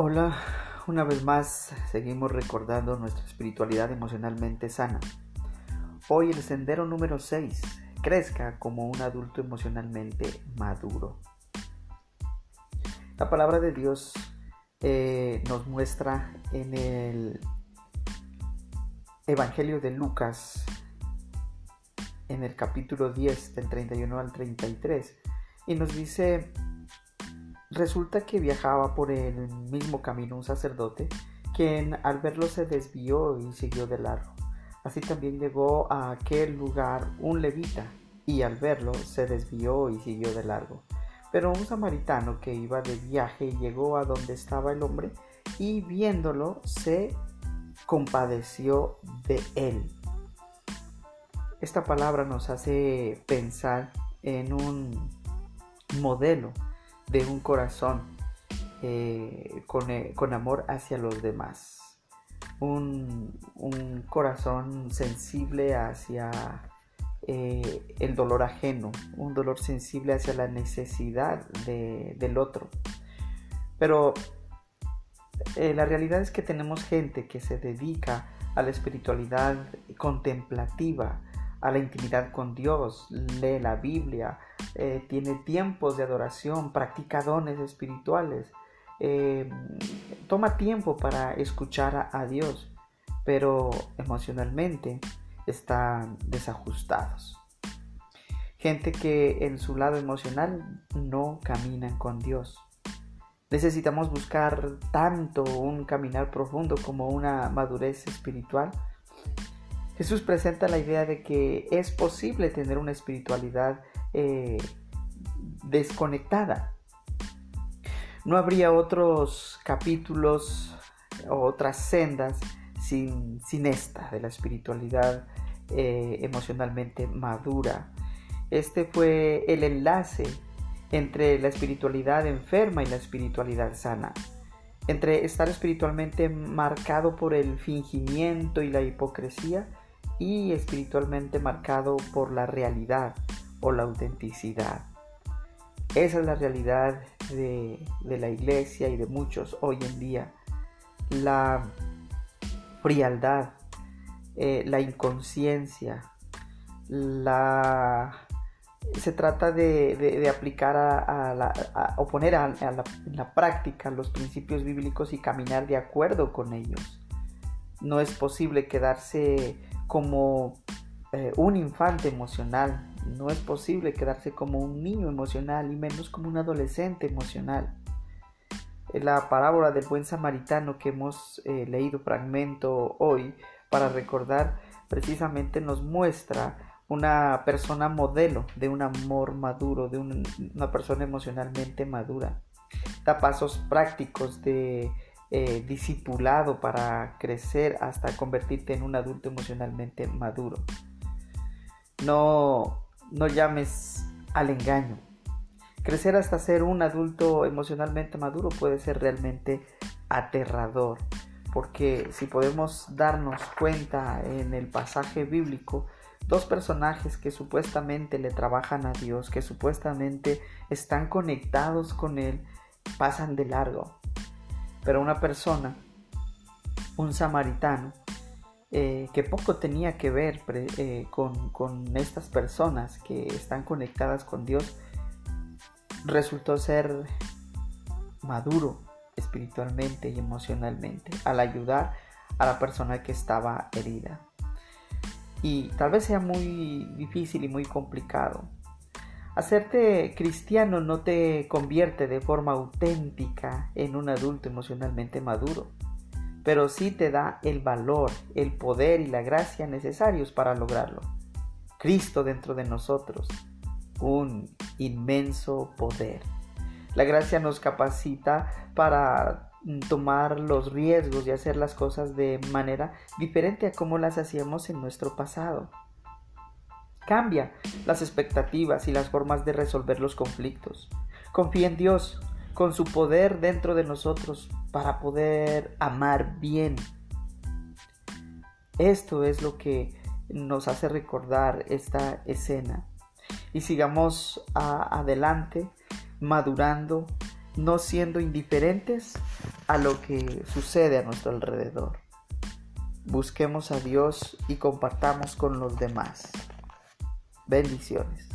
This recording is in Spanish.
Hola, una vez más seguimos recordando nuestra espiritualidad emocionalmente sana. Hoy el sendero número 6, crezca como un adulto emocionalmente maduro. La palabra de Dios eh, nos muestra en el Evangelio de Lucas, en el capítulo 10 del 31 al 33, y nos dice Resulta que viajaba por el mismo camino un sacerdote, quien al verlo se desvió y siguió de largo. Así también llegó a aquel lugar un levita, y al verlo se desvió y siguió de largo. Pero un samaritano que iba de viaje llegó a donde estaba el hombre y viéndolo se compadeció de él. Esta palabra nos hace pensar en un modelo de un corazón eh, eh, con, amor hacia los demás. Un, corazón sensible hacia eh, el dolor ajeno, un dolor sensible hacia la necesidad del otro. Pero la realidad es que tenemos gente que se dedica a la espiritualidad contemplativa, a la intimidad con Dios, lee la Biblia, eh, tiene tiempos de adoración, practica dones espirituales, eh, toma tiempo para escuchar a, Dios, pero emocionalmente están desajustados. Gente que en su lado emocional no caminan con Dios. Necesitamos buscar tanto un caminar profundo como una madurez espiritual Jesús presenta la idea de que es posible tener una espiritualidad eh, desconectada. No habría otros capítulos o otras sendas sin, esta de la espiritualidad eh, emocionalmente madura. Este fue el enlace entre la espiritualidad enferma y la espiritualidad sana, entre estar espiritualmente marcado por el fingimiento y la hipocresía y espiritualmente marcado por la realidad o la autenticidad. Esa es la realidad de, la iglesia y de muchos hoy en día. La frialdad, eh, la inconsciencia, la... Se trata de, aplicar a, la, o poner a, la, la práctica los principios bíblicos y caminar de acuerdo con ellos. No es posible quedarse como eh, un infante emocional. No es posible quedarse como un niño emocional y menos como un adolescente emocional. La parábola del buen samaritano que hemos eh, leído fragmento hoy para recordar precisamente nos muestra una persona modelo de un amor maduro, de una persona emocionalmente madura. Da pasos prácticos de eh, discipulado para crecer hasta convertirte en un adulto emocionalmente maduro. No, no llames al engaño. Crecer hasta ser un adulto emocionalmente maduro puede ser realmente aterrador, porque si podemos darnos cuenta en el pasaje bíblico, dos personajes que supuestamente le trabajan a Dios, que supuestamente están conectados con Él, pasan de largo. Pero una persona, un samaritano, eh, que poco tenía que ver eh, con, con estas personas que están conectadas con Dios, resultó ser maduro espiritualmente y emocionalmente al ayudar a la persona que estaba herida. Y tal vez sea muy difícil y muy complicado, Hacerte cristiano no te convierte de forma auténtica en un adulto emocionalmente maduro, pero sí te da el valor, el poder y la gracia necesarios para lograrlo. Cristo dentro de nosotros, un inmenso poder. La gracia nos capacita para tomar los riesgos y hacer las cosas de manera diferente a como las hacíamos en nuestro pasado. Cambia las expectativas y las formas de resolver los conflictos. Confía en Dios, con su poder dentro de nosotros, para poder amar bien. Esto es lo que nos hace recordar esta escena. Y sigamos adelante, madurando no siendo indiferentes a lo que sucede a nuestro alrededor. Busquemos a Dios y compartamos con los demás. Bendiciones.